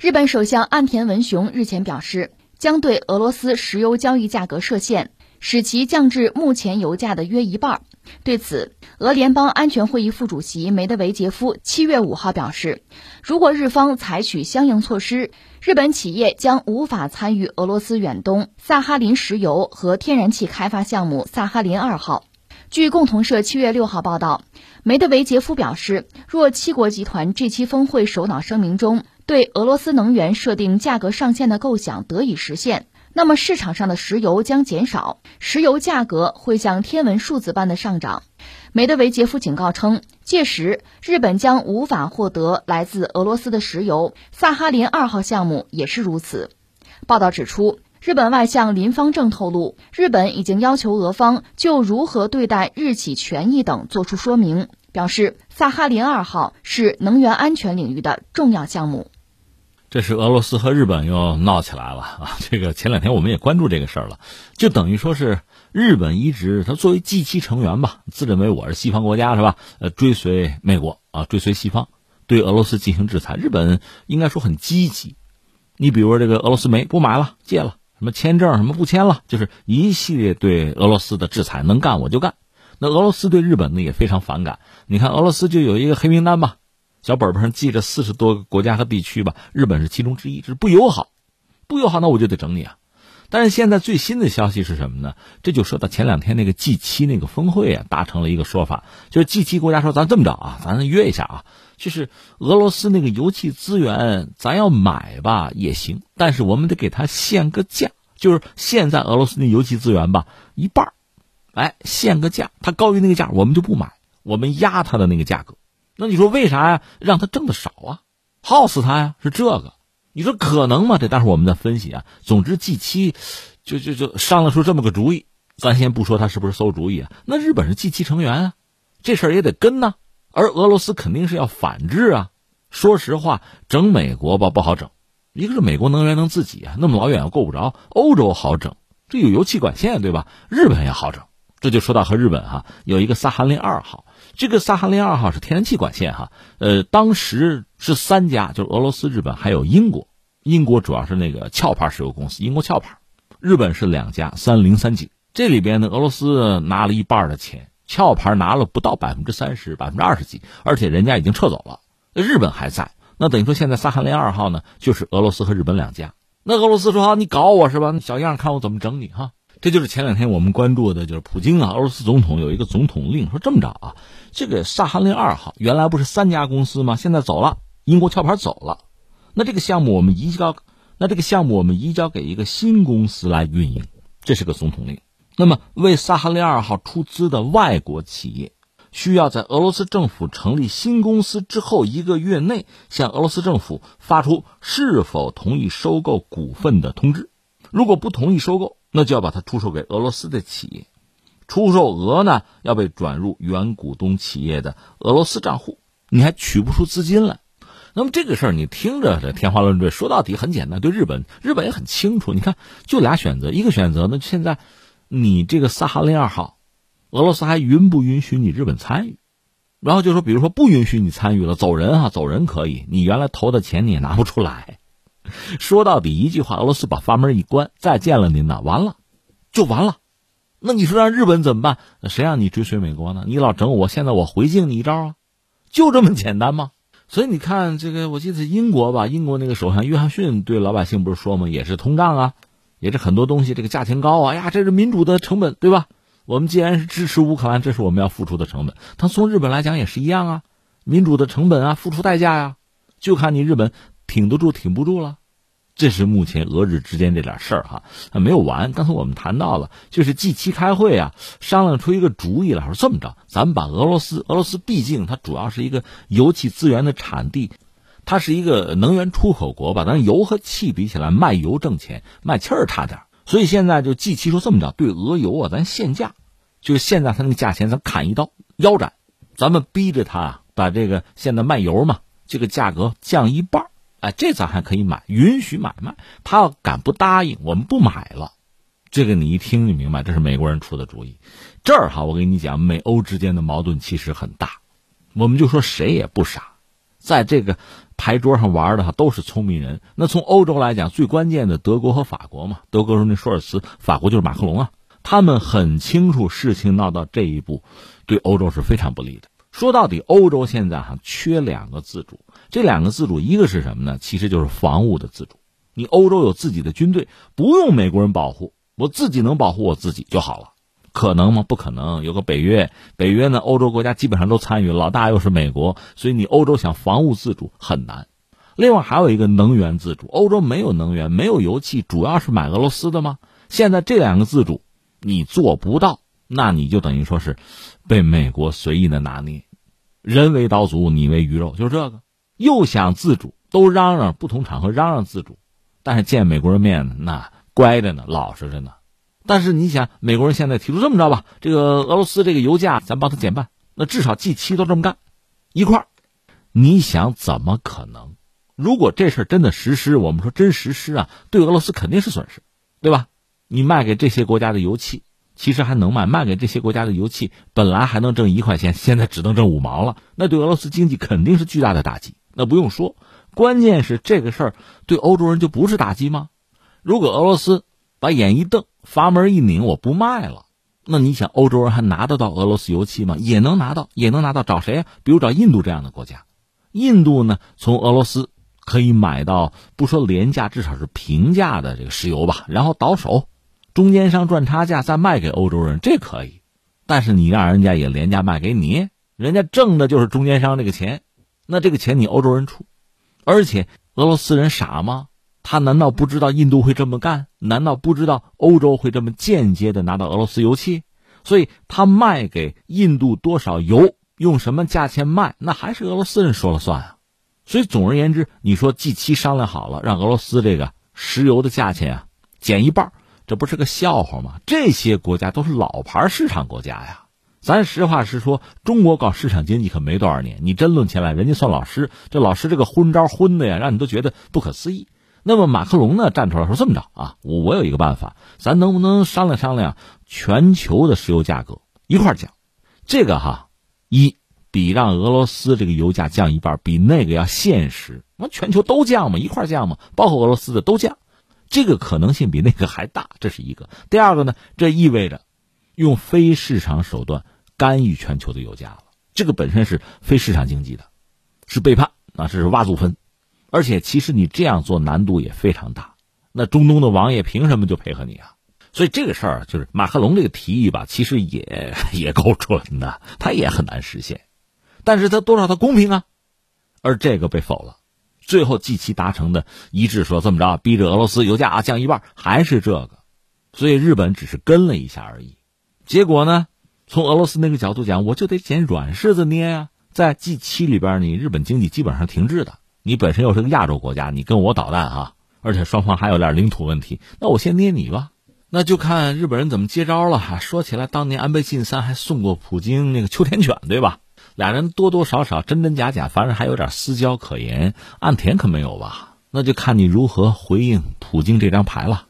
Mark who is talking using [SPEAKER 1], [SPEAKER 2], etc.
[SPEAKER 1] 日本首相岸田文雄日前表示，将对俄罗斯石油交易价格设限，使其降至目前油价的约一半。对此，俄联邦安全会议副主席梅德韦杰夫七月五号表示，如果日方采取相应措施，日本企业将无法参与俄罗斯远东萨哈林石油和天然气开发项目萨哈林二号。据共同社七月六号报道，梅德韦杰夫表示，若七国集团这期峰会首脑声明中对俄罗斯能源设定价格上限的构想得以实现，那么市场上的石油将减少，石油价格会像天文数字般的上涨。梅德韦杰夫警告称，届时日本将无法获得来自俄罗斯的石油，萨哈林二号项目也是如此。报道指出。日本外相林方正透露，日本已经要求俄方就如何对待日企权益等作出说明，表示萨哈林二号是能源安全领域的重要项目。
[SPEAKER 2] 这是俄罗斯和日本又闹起来了啊！这个前两天我们也关注这个事儿了，就等于说是日本一直他作为 G 七成员吧，自认为我是西方国家是吧？呃，追随美国啊，追随西方，对俄罗斯进行制裁。日本应该说很积极，你比如说这个俄罗斯煤不买了，戒了。什么签证什么不签了，就是一系列对俄罗斯的制裁，能干我就干。那俄罗斯对日本呢也非常反感。你看俄罗斯就有一个黑名单吧，小本本上记着四十多个国家和地区吧，日本是其中之一，是不友好，不友好那我就得整你啊。但是现在最新的消息是什么呢？这就说到前两天那个 G 七那个峰会啊，达成了一个说法，就是 G 七国家说咱这么着啊，咱约一下啊。就是俄罗斯那个油气资源，咱要买吧也行，但是我们得给他限个价。就是现在俄罗斯那油气资源吧，一半哎，限个价，它高于那个价，我们就不买，我们压它的那个价格。那你说为啥呀？让他挣的少啊，耗死他呀？是这个？你说可能吗？这待会我们再分析啊。总之，G 七就就就商量出这么个主意，咱先不说他是不是馊主意啊。那日本是 G 七成员啊，这事儿也得跟呐。而俄罗斯肯定是要反制啊！说实话，整美国吧不好整，一个是美国能源能自己啊，那么老远又够不着；欧洲好整，这有油气管线对吧？日本也好整，这就说到和日本哈有一个萨哈林二号，这个萨哈林二号是天然气管线哈，呃，当时是三家，就是俄罗斯、日本还有英国，英国主要是那个壳牌石油公司，英国壳牌，日本是两家三零三井，这里边呢，俄罗斯拿了一半的钱。壳牌拿了不到百分之三十，百分之二十几，而且人家已经撤走了，日本还在。那等于说现在萨哈林二号呢，就是俄罗斯和日本两家。那俄罗斯说：“好，你搞我是吧？小样，看我怎么整你哈！”这就是前两天我们关注的，就是普京啊，俄罗斯总统有一个总统令，说这么着啊，这个萨哈林二号原来不是三家公司吗？现在走了，英国壳牌走了，那这个项目我们移交，那这个项目我们移交给一个新公司来运营，这是个总统令。那么，为萨哈林二号出资的外国企业，需要在俄罗斯政府成立新公司之后一个月内，向俄罗斯政府发出是否同意收购股份的通知。如果不同意收购，那就要把它出售给俄罗斯的企业，出售额呢要被转入原股东企业的俄罗斯账户，你还取不出资金来。那么这个事儿你听着天花乱坠，说到底很简单。对日本，日本也很清楚。你看，就俩选择，一个选择呢，现在。你这个萨哈林二号，俄罗斯还允不允许你日本参与？然后就说，比如说不允许你参与了，走人哈，走人可以，你原来投的钱你也拿不出来。说到底一句话，俄罗斯把阀门一关，再见了您呐，完了，就完了。那你说让日本怎么办？谁让你追随美国呢？你老整我，现在我回敬你一招啊，就这么简单吗？所以你看这个，我记得英国吧，英国那个首相约翰逊对老百姓不是说吗？也是通胀啊。也是很多东西，这个价钱高啊！呀，这是民主的成本，对吧？我们既然是支持乌克兰，这是我们要付出的成本。他从日本来讲也是一样啊，民主的成本啊，付出代价呀，就看你日本挺得住挺不住了。这是目前俄日之间这点事儿哈，没有完。刚才我们谈到了，就是 G 七开会啊，商量出一个主意来，说这么着，咱们把俄罗斯，俄罗斯毕竟它主要是一个油气资源的产地。它是一个能源出口国吧？咱油和气比起来，卖油挣钱，卖气儿差点。所以现在就 G 七说这么着，对俄油啊，咱限价，就是现在它那个价钱，咱砍一刀腰斩，咱们逼着他把这个现在卖油嘛，这个价格降一半哎，这咱还可以买，允许买卖。他要敢不答应，我们不买了。这个你一听就明白，这是美国人出的主意。这儿哈，我跟你讲，美欧之间的矛盾其实很大。我们就说谁也不傻。在这个牌桌上玩的哈都是聪明人。那从欧洲来讲，最关键的德国和法国嘛，德国是那舒尔茨，法国就是马克龙啊。他们很清楚事情闹到这一步，对欧洲是非常不利的。说到底，欧洲现在哈缺两个自主，这两个自主一个是什么呢？其实就是防务的自主。你欧洲有自己的军队，不用美国人保护，我自己能保护我自己就好了。可能吗？不可能。有个北约，北约呢，欧洲国家基本上都参与，老大又是美国，所以你欧洲想防务自主很难。另外还有一个能源自主，欧洲没有能源，没有油气，主要是买俄罗斯的吗？现在这两个自主你做不到，那你就等于说是被美国随意的拿捏，人为刀俎，你为鱼肉，就这个。又想自主，都嚷嚷不同场合嚷嚷自主，但是见美国人面那乖着呢，老实着呢。但是你想，美国人现在提出这么着吧，这个俄罗斯这个油价咱帮他减半，那至少 G 七都这么干，一块儿，你想怎么可能？如果这事儿真的实施，我们说真实施啊，对俄罗斯肯定是损失，对吧？你卖给这些国家的油气，其实还能卖，卖给这些国家的油气本来还能挣一块钱，现在只能挣五毛了，那对俄罗斯经济肯定是巨大的打击。那不用说，关键是这个事儿对欧洲人就不是打击吗？如果俄罗斯把眼一瞪。阀门一拧，我不卖了。那你想，欧洲人还拿得到俄罗斯油气吗？也能拿到，也能拿到。找谁？比如找印度这样的国家。印度呢，从俄罗斯可以买到不说廉价，至少是平价的这个石油吧。然后倒手，中间商赚差价再卖给欧洲人，这可以。但是你让人家也廉价卖给你，人家挣的就是中间商这个钱。那这个钱你欧洲人出，而且俄罗斯人傻吗？他难道不知道印度会这么干？难道不知道欧洲会这么间接的拿到俄罗斯油气？所以他卖给印度多少油，用什么价钱卖，那还是俄罗斯人说了算啊。所以总而言之，你说 G 七商量好了，让俄罗斯这个石油的价钱啊减一半，这不是个笑话吗？这些国家都是老牌市场国家呀。咱实话实说，中国搞市场经济可没多少年。你真论起来，人家算老师，这老师这个昏招昏的呀，让你都觉得不可思议。那么马克龙呢站出来说这么着啊，我我有一个办法，咱能不能商量商量全球的石油价格一块降？这个哈，一比让俄罗斯这个油价降一半，比那个要现实。那全球都降嘛，一块降嘛，包括俄罗斯的都降，这个可能性比那个还大。这是一个。第二个呢，这意味着用非市场手段干预全球的油价了，这个本身是非市场经济的，是背叛啊，这是挖祖坟。而且，其实你这样做难度也非常大。那中东的王爷凭什么就配合你啊？所以这个事儿就是马克龙这个提议吧，其实也也够蠢的，他也很难实现。但是他多少他公平啊？而这个被否了。最后 G 七达成的一致说这么着，逼着俄罗斯油价啊降一半，还是这个。所以日本只是跟了一下而已。结果呢，从俄罗斯那个角度讲，我就得捡软柿子捏呀。在 G 七里边，你日本经济基本上停滞的。你本身又是个亚洲国家，你跟我捣蛋啊！而且双方还有点领土问题，那我先捏你吧。那就看日本人怎么接招了。说起来，当年安倍晋三还送过普京那个秋田犬，对吧？俩人多多少少真真假假，反正还有点私交可言。岸田可没有吧？那就看你如何回应普京这张牌了。